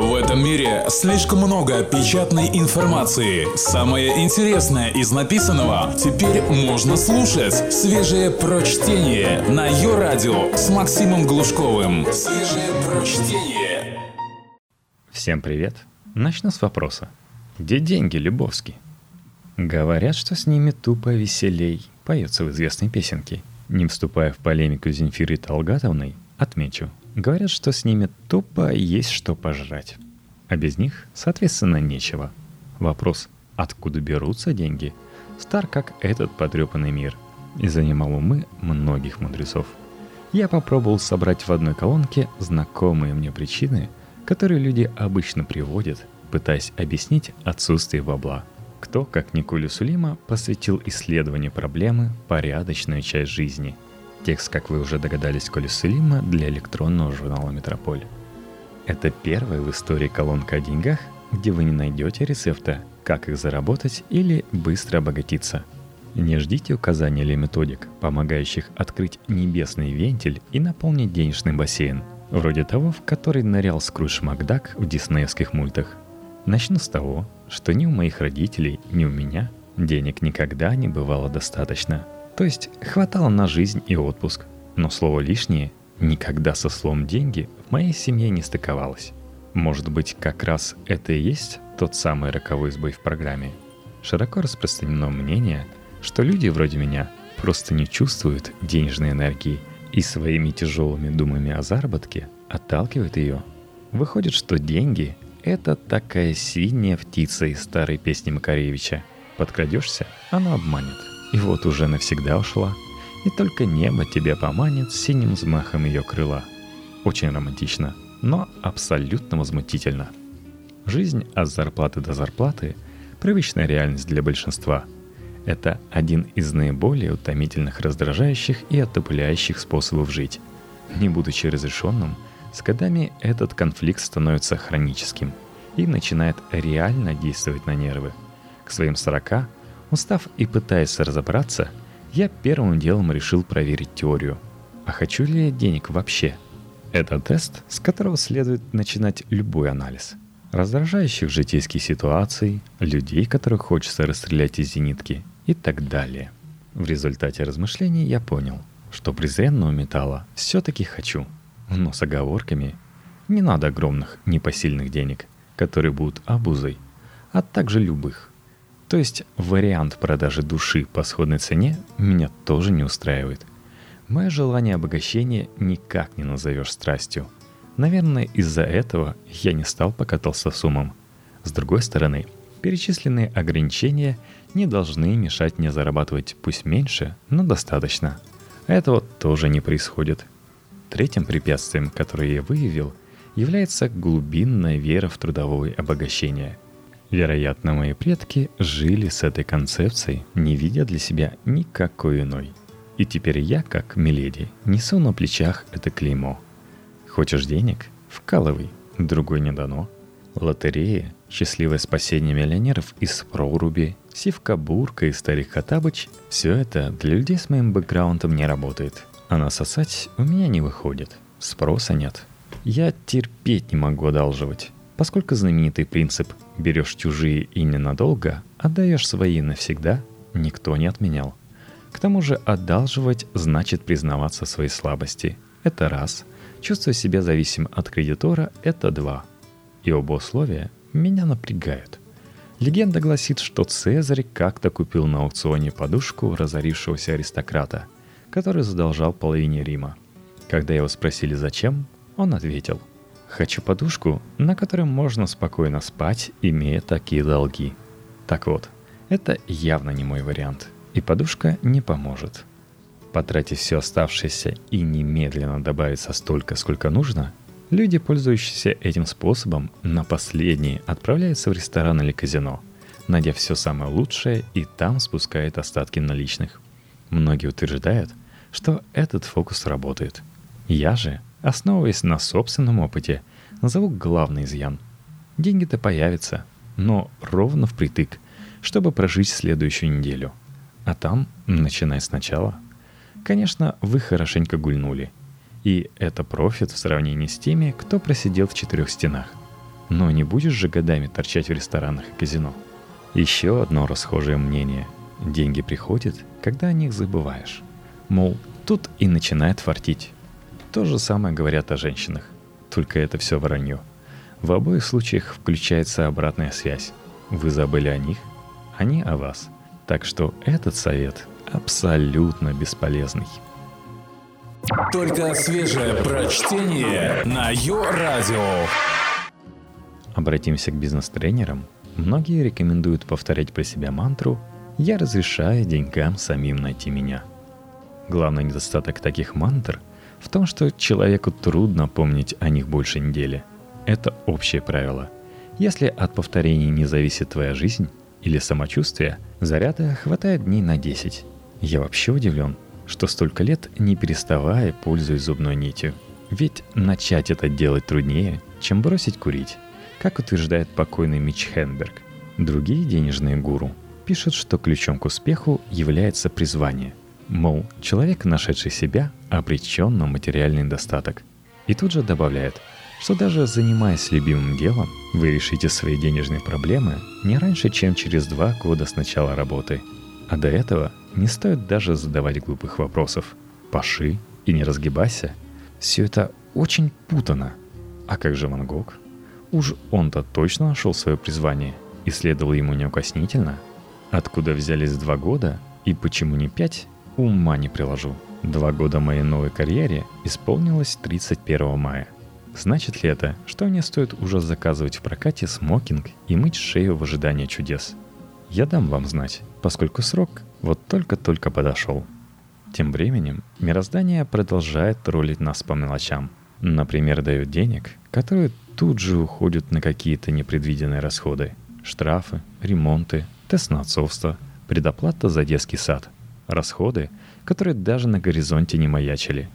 В этом мире слишком много печатной информации. Самое интересное из написанного теперь можно слушать. Свежее прочтение на ее радио с Максимом Глушковым. Свежее прочтение. Всем привет. Начну с вопроса. Где деньги, Любовский? Говорят, что с ними тупо веселей, поется в известной песенке. Не вступая в полемику с Земфирой Талгатовной, отмечу, говорят, что с ними тупо есть что пожрать. А без них, соответственно, нечего. Вопрос, откуда берутся деньги, стар как этот потрепанный мир и занимал умы многих мудрецов. Я попробовал собрать в одной колонке знакомые мне причины, которые люди обычно приводят, пытаясь объяснить отсутствие бабла – кто, как Николя Сулима, посвятил исследованию проблемы порядочную часть жизни. Текст, как вы уже догадались, Коля Сулима для электронного журнала «Метрополь». Это первая в истории колонка о деньгах, где вы не найдете рецепта, как их заработать или быстро обогатиться. Не ждите указаний или методик, помогающих открыть небесный вентиль и наполнить денежный бассейн, вроде того, в который нырял Скрудж Макдак в диснеевских мультах. Начну с того, что ни у моих родителей, ни у меня денег никогда не бывало достаточно. То есть хватало на жизнь и отпуск. Но слово «лишнее» никогда со словом «деньги» в моей семье не стыковалось. Может быть, как раз это и есть тот самый роковой сбой в программе. Широко распространено мнение, что люди вроде меня просто не чувствуют денежной энергии и своими тяжелыми думами о заработке отталкивают ее. Выходит, что деньги это такая синяя птица из старой песни Макаревича. Подкрадешься, она обманет. И вот уже навсегда ушла. И только небо тебя поманит синим взмахом ее крыла. Очень романтично, но абсолютно возмутительно. Жизнь от зарплаты до зарплаты – привычная реальность для большинства. Это один из наиболее утомительных, раздражающих и отопляющих способов жить. Не будучи разрешенным – с годами этот конфликт становится хроническим и начинает реально действовать на нервы. К своим 40, устав и пытаясь разобраться, я первым делом решил проверить теорию. А хочу ли я денег вообще? Это тест, с которого следует начинать любой анализ. Раздражающих житейских ситуаций, людей, которых хочется расстрелять из зенитки и так далее. В результате размышлений я понял, что презренного металла все-таки хочу – но с оговорками. Не надо огромных непосильных денег, которые будут обузой, а также любых. То есть вариант продажи души по сходной цене меня тоже не устраивает. Мое желание обогащения никак не назовешь страстью. Наверное, из-за этого я не стал пока толстосумом. С другой стороны, перечисленные ограничения не должны мешать мне зарабатывать пусть меньше, но достаточно. Этого тоже не происходит. Третьим препятствием, которое я выявил, является глубинная вера в трудовое обогащение. Вероятно, мои предки жили с этой концепцией, не видя для себя никакой иной. И теперь я, как Миледи, несу на плечах это клеймо. Хочешь денег? Вкалывай, другой не дано. Лотерея, счастливое спасение миллионеров из проруби, Сивка Бурка и Старик Хатабыч – все это для людей с моим бэкграундом не работает – а насосать у меня не выходит. Спроса нет. Я терпеть не могу одалживать, поскольку знаменитый принцип «берешь чужие и ненадолго, отдаешь свои навсегда» никто не отменял. К тому же одалживать значит признаваться в своей слабости. Это раз. Чувствовать себя зависим от кредитора – это два. И оба условия меня напрягают. Легенда гласит, что Цезарь как-то купил на аукционе подушку разорившегося аристократа – который задолжал половине Рима. Когда его спросили зачем, он ответил «Хочу подушку, на которой можно спокойно спать, имея такие долги». Так вот, это явно не мой вариант, и подушка не поможет. Потратив все оставшееся и немедленно добавиться столько, сколько нужно, люди, пользующиеся этим способом, на последние отправляются в ресторан или казино, найдя все самое лучшее и там спускают остатки наличных. Многие утверждают, что этот фокус работает. Я же, основываясь на собственном опыте, назову главный изъян. Деньги-то появятся, но ровно впритык, чтобы прожить следующую неделю. А там, начиная сначала. Конечно, вы хорошенько гульнули. И это профит в сравнении с теми, кто просидел в четырех стенах. Но не будешь же годами торчать в ресторанах и казино. Еще одно расхожее мнение. Деньги приходят, когда о них забываешь. Мол, тут и начинает фартить. То же самое говорят о женщинах. Только это все вранье. В обоих случаях включается обратная связь. Вы забыли о них, они о вас. Так что этот совет абсолютно бесполезный. Только свежее прочтение на Йо-Радио. Обратимся к бизнес-тренерам. Многие рекомендуют повторять про себя мантру «Я разрешаю деньгам самим найти меня». Главный недостаток таких мантр в том, что человеку трудно помнить о них больше недели. Это общее правило. Если от повторений не зависит твоя жизнь или самочувствие, заряда хватает дней на 10. Я вообще удивлен, что столько лет не переставая пользуюсь зубной нитью. Ведь начать это делать труднее, чем бросить курить, как утверждает покойный Мич Хенберг. Другие денежные гуру пишут, что ключом к успеху является призвание. Мол, человек, нашедший себя, обречен на материальный достаток. И тут же добавляет, что даже занимаясь любимым делом, вы решите свои денежные проблемы не раньше, чем через два года с начала работы. А до этого не стоит даже задавать глупых вопросов. Паши и не разгибайся. Все это очень путано. А как же Ван Гог? Уж он-то точно нашел свое призвание и следовал ему неукоснительно. Откуда взялись два года и почему не пять, ума не приложу. Два года моей новой карьере исполнилось 31 мая. Значит ли это, что мне стоит уже заказывать в прокате смокинг и мыть шею в ожидании чудес? Я дам вам знать, поскольку срок вот только-только подошел. Тем временем мироздание продолжает троллить нас по мелочам. Например, дает денег, которые тут же уходят на какие-то непредвиденные расходы. Штрафы, ремонты, тест на отцовство, предоплата за детский сад. Расходы, которые даже на горизонте не маячили.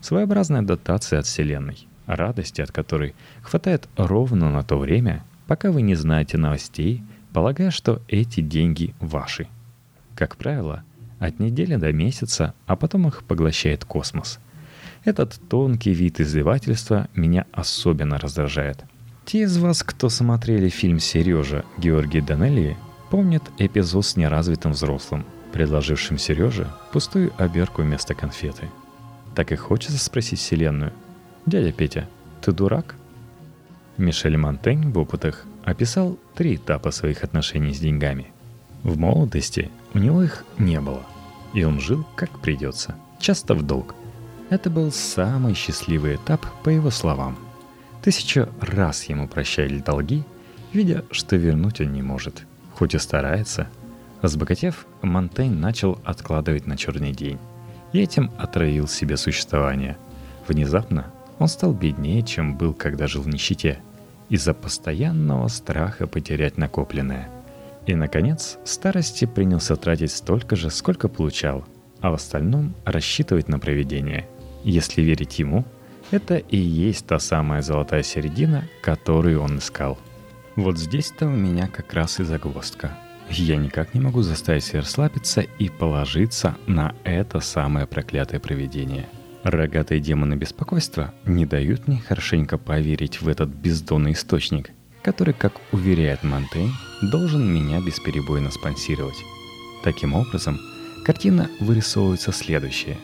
Своеобразная дотация от Вселенной, радости от которой хватает ровно на то время, пока вы не знаете новостей, полагая, что эти деньги ваши – как правило, от недели до месяца, а потом их поглощает космос. Этот тонкий вид издевательства меня особенно раздражает. Те из вас, кто смотрели фильм «Сережа» Георгий Данелли, помнят эпизод с неразвитым взрослым, предложившим Сереже пустую оберку вместо конфеты. Так и хочется спросить Вселенную. «Дядя Петя, ты дурак?» Мишель Монтень в опытах описал три этапа своих отношений с деньгами. В молодости у него их не было, и он жил как придется, часто в долг. Это был самый счастливый этап, по его словам. Тысяча раз ему прощали долги, видя, что вернуть он не может, хоть и старается. Разбогатев, Монтейн начал откладывать на черный день, и этим отравил себе существование. Внезапно он стал беднее, чем был, когда жил в нищете, из-за постоянного страха потерять накопленное – и, наконец, старости принялся тратить столько же, сколько получал, а в остальном рассчитывать на проведение. Если верить ему, это и есть та самая золотая середина, которую он искал. Вот здесь-то у меня как раз и загвоздка. Я никак не могу заставить себя расслабиться и положиться на это самое проклятое проведение. Рогатые демоны беспокойства не дают мне хорошенько поверить в этот бездонный источник – который, как уверяет Монтейн, должен меня бесперебойно спонсировать. Таким образом, картина вырисовывается следующая.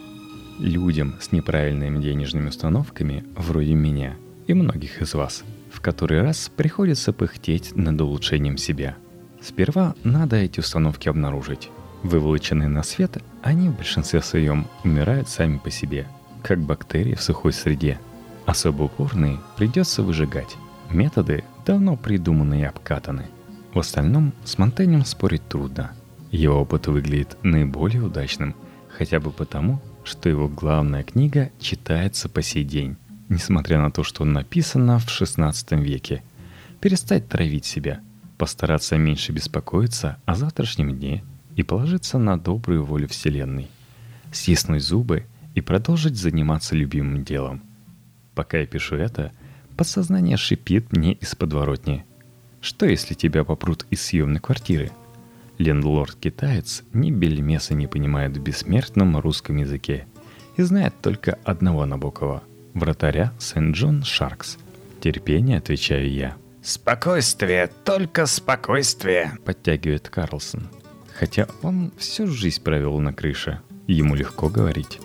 Людям с неправильными денежными установками, вроде меня и многих из вас, в который раз приходится пыхтеть над улучшением себя. Сперва надо эти установки обнаружить. Выволоченные на свет, они в большинстве своем умирают сами по себе, как бактерии в сухой среде. Особо упорные придется выжигать. Методы давно придуманы и обкатаны. В остальном с Монтенем спорить трудно. Его опыт выглядит наиболее удачным, хотя бы потому, что его главная книга читается по сей день, несмотря на то, что написана в XVI веке. Перестать травить себя, постараться меньше беспокоиться о завтрашнем дне и положиться на добрую волю Вселенной. Стиснуть зубы и продолжить заниматься любимым делом. Пока я пишу это – Подсознание шипит мне из подворотни. Что если тебя попрут из съемной квартиры? Лендлорд-китаец ни бельмеса не понимает в бессмертном русском языке и знает только одного Набокова – вратаря Сент-Джон Шаркс. Терпение, отвечаю я. «Спокойствие, только спокойствие», — подтягивает Карлсон. Хотя он всю жизнь провел на крыше. Ему легко говорить.